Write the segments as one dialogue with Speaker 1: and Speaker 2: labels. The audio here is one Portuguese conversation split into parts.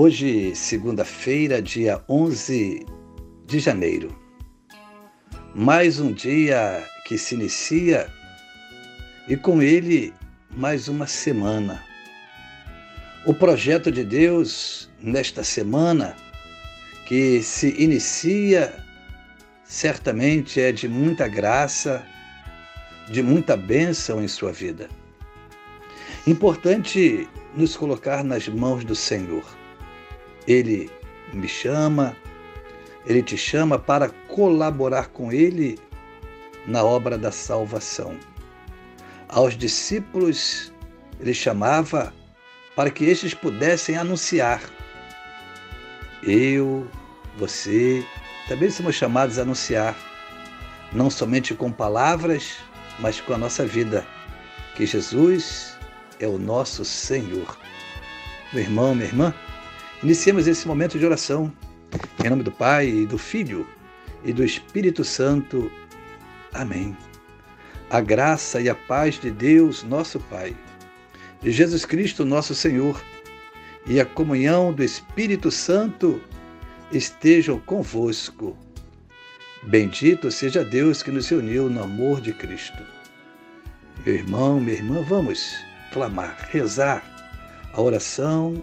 Speaker 1: Hoje, segunda-feira, dia 11 de janeiro. Mais um dia que se inicia e com ele mais uma semana. O projeto de Deus nesta semana que se inicia certamente é de muita graça, de muita bênção em sua vida. Importante nos colocar nas mãos do Senhor ele me chama, ele te chama para colaborar com ele na obra da salvação. Aos discípulos, ele chamava para que estes pudessem anunciar. Eu, você, também somos chamados a anunciar, não somente com palavras, mas com a nossa vida, que Jesus é o nosso Senhor. Meu irmão, minha irmã, Iniciemos esse momento de oração. Em nome do Pai, do Filho e do Espírito Santo. Amém. A graça e a paz de Deus, nosso Pai, de Jesus Cristo, nosso Senhor, e a comunhão do Espírito Santo estejam convosco. Bendito seja Deus que nos uniu no amor de Cristo. Meu irmão, minha irmã, vamos clamar, rezar a oração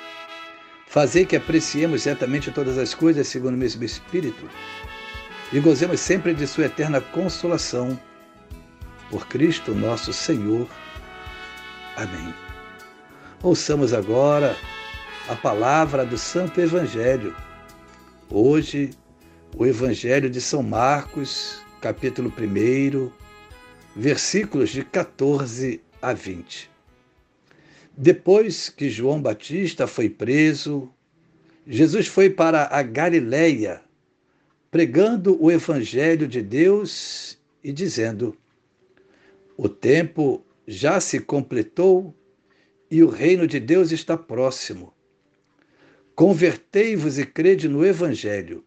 Speaker 1: Fazer que apreciemos certamente todas as coisas segundo o mesmo Espírito e gozemos sempre de Sua eterna consolação. Por Cristo nosso Senhor. Amém. Ouçamos agora a palavra do Santo Evangelho. Hoje, o Evangelho de São Marcos, capítulo 1, versículos de 14 a 20. Depois que João Batista foi preso, Jesus foi para a Galiléia, pregando o evangelho de Deus e dizendo: O tempo já se completou e o reino de Deus está próximo. Convertei-vos e crede no evangelho.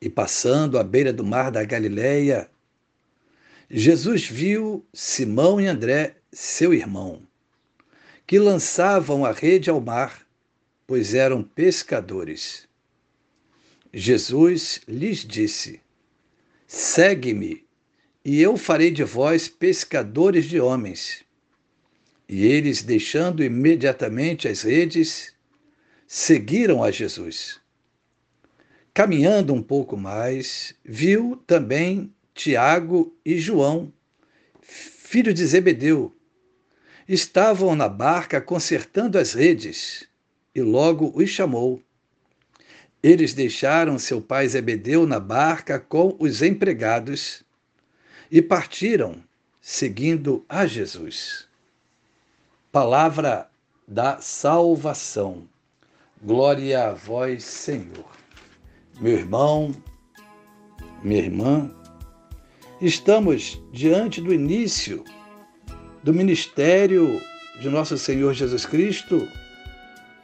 Speaker 1: E passando à beira do mar da Galiléia, Jesus viu Simão e André, seu irmão que lançavam a rede ao mar, pois eram pescadores. Jesus lhes disse: Segue-me, e eu farei de vós pescadores de homens. E eles, deixando imediatamente as redes, seguiram a Jesus. Caminhando um pouco mais, viu também Tiago e João, filho de Zebedeu, estavam na barca consertando as redes, e logo os chamou. Eles deixaram seu pai Zebedeu na barca com os empregados e partiram, seguindo a Jesus. Palavra da salvação. Glória a vós, Senhor. Meu irmão, minha irmã, estamos diante do início do ministério de nosso Senhor Jesus Cristo,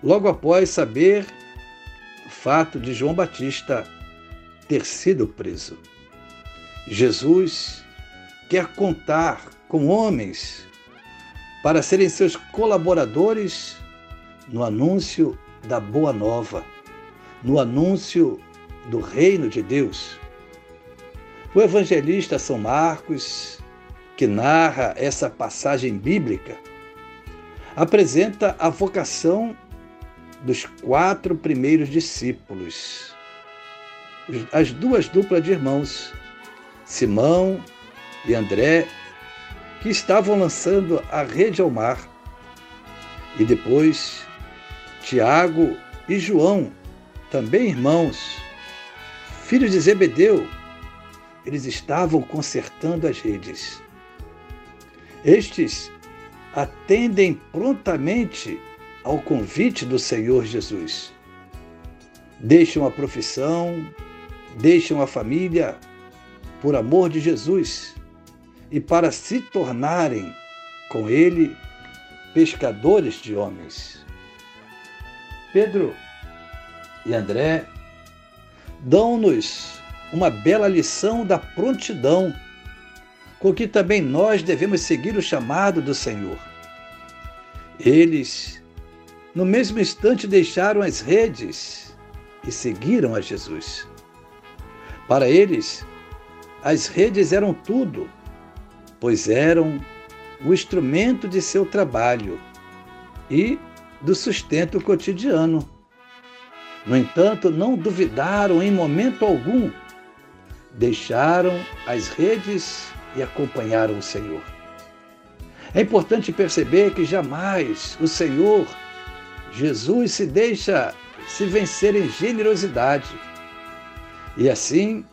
Speaker 1: logo após saber o fato de João Batista ter sido preso. Jesus quer contar com homens para serem seus colaboradores no anúncio da Boa Nova, no anúncio do Reino de Deus. O evangelista São Marcos que narra essa passagem bíblica, apresenta a vocação dos quatro primeiros discípulos. as duas duplas de irmãos, Simão e André, que estavam lançando a rede ao mar. E depois Tiago e João, também irmãos, filhos de Zebedeu, eles estavam consertando as redes. Estes atendem prontamente ao convite do Senhor Jesus. Deixam a profissão, deixam a família por amor de Jesus e para se tornarem com ele pescadores de homens. Pedro e André dão-nos uma bela lição da prontidão com que também nós devemos seguir o chamado do Senhor. Eles, no mesmo instante, deixaram as redes e seguiram a Jesus. Para eles, as redes eram tudo, pois eram o instrumento de seu trabalho e do sustento cotidiano. No entanto, não duvidaram em momento algum, deixaram as redes e acompanharam o Senhor. É importante perceber que jamais o Senhor, Jesus, se deixa se vencer em generosidade. E assim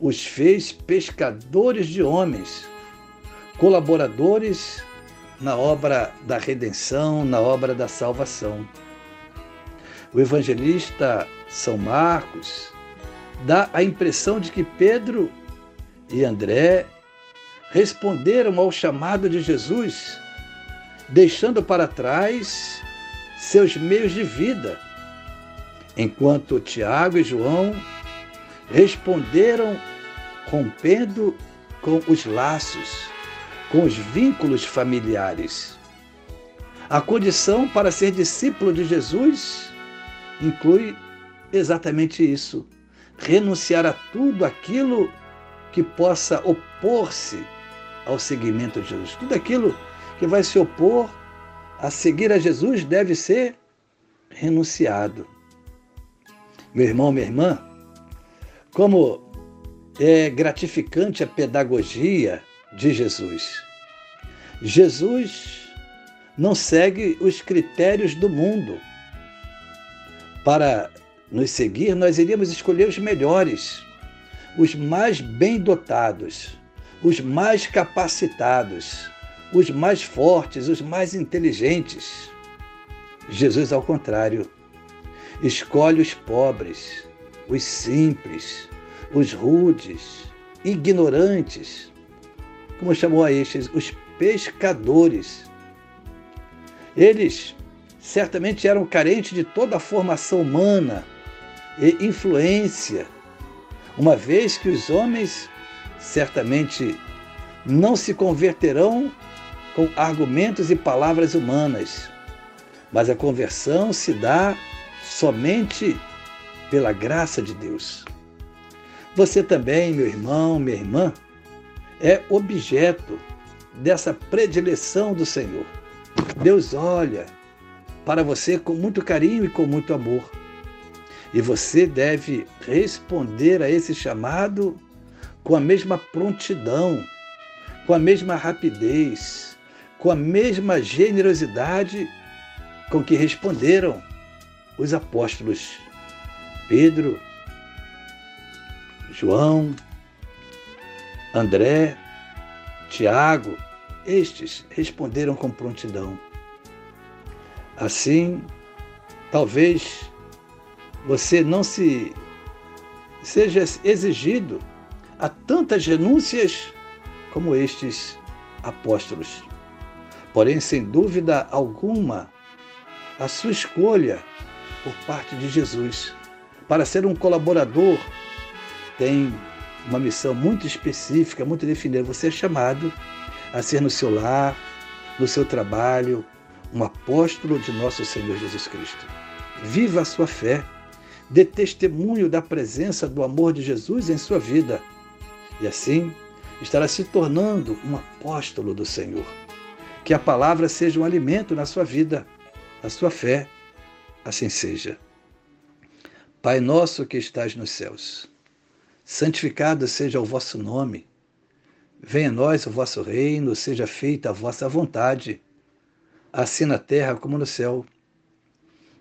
Speaker 1: os fez pescadores de homens, colaboradores na obra da redenção, na obra da salvação. O evangelista São Marcos dá a impressão de que Pedro e André responderam ao chamado de Jesus, deixando para trás seus meios de vida, enquanto Tiago e João responderam rompendo com os laços, com os vínculos familiares. A condição para ser discípulo de Jesus inclui exatamente isso: renunciar a tudo aquilo que possa opor-se ao seguimento de Jesus. Tudo aquilo que vai se opor a seguir a Jesus deve ser renunciado. Meu irmão, minha irmã, como é gratificante a pedagogia de Jesus. Jesus não segue os critérios do mundo. Para nos seguir, nós iríamos escolher os melhores, os mais bem dotados, os mais capacitados, os mais fortes, os mais inteligentes. Jesus, ao contrário, escolhe os pobres, os simples, os rudes, ignorantes, como chamou a estes, os pescadores. Eles certamente eram carentes de toda a formação humana e influência, uma vez que os homens certamente não se converterão com argumentos e palavras humanas, mas a conversão se dá somente pela graça de Deus. Você também, meu irmão, minha irmã, é objeto dessa predileção do Senhor. Deus olha para você com muito carinho e com muito amor. E você deve responder a esse chamado com a mesma prontidão, com a mesma rapidez, com a mesma generosidade com que responderam os apóstolos Pedro, João, André, Tiago, estes responderam com prontidão. Assim, talvez você não se seja exigido a tantas renúncias como estes apóstolos. Porém, sem dúvida alguma, a sua escolha por parte de Jesus para ser um colaborador tem uma missão muito específica, muito definida. Você é chamado a ser no seu lar, no seu trabalho, um apóstolo de nosso Senhor Jesus Cristo. Viva a sua fé, dê testemunho da presença do amor de Jesus em sua vida e assim estará se tornando um apóstolo do Senhor. Que a palavra seja um alimento na sua vida, na sua fé. Assim seja. Pai nosso que estás nos céus, santificado seja o vosso nome. Venha a nós o vosso reino, seja feita a vossa vontade, assim na terra como no céu.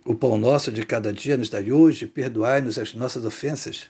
Speaker 1: O pão nosso de cada dia nos dai hoje, perdoai-nos as nossas ofensas,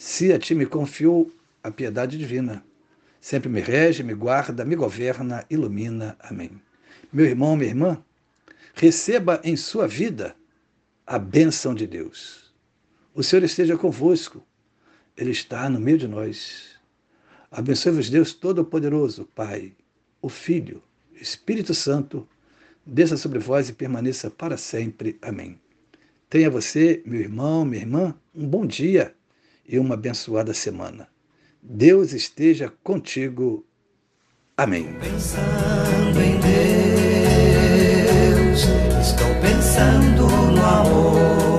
Speaker 1: se a ti me confiou a piedade divina, sempre me rege, me guarda, me governa, ilumina. Amém. Meu irmão, minha irmã, receba em sua vida a bênção de Deus. O Senhor esteja convosco, Ele está no meio de nós. Abençoe-vos, Deus Todo-Poderoso, Pai, o Filho, Espírito Santo, desça sobre vós e permaneça para sempre. Amém. Tenha você, meu irmão, minha irmã, um bom dia e uma abençoada semana. Deus esteja contigo. Amém.
Speaker 2: Pensando em Deus, estou pensando no amor.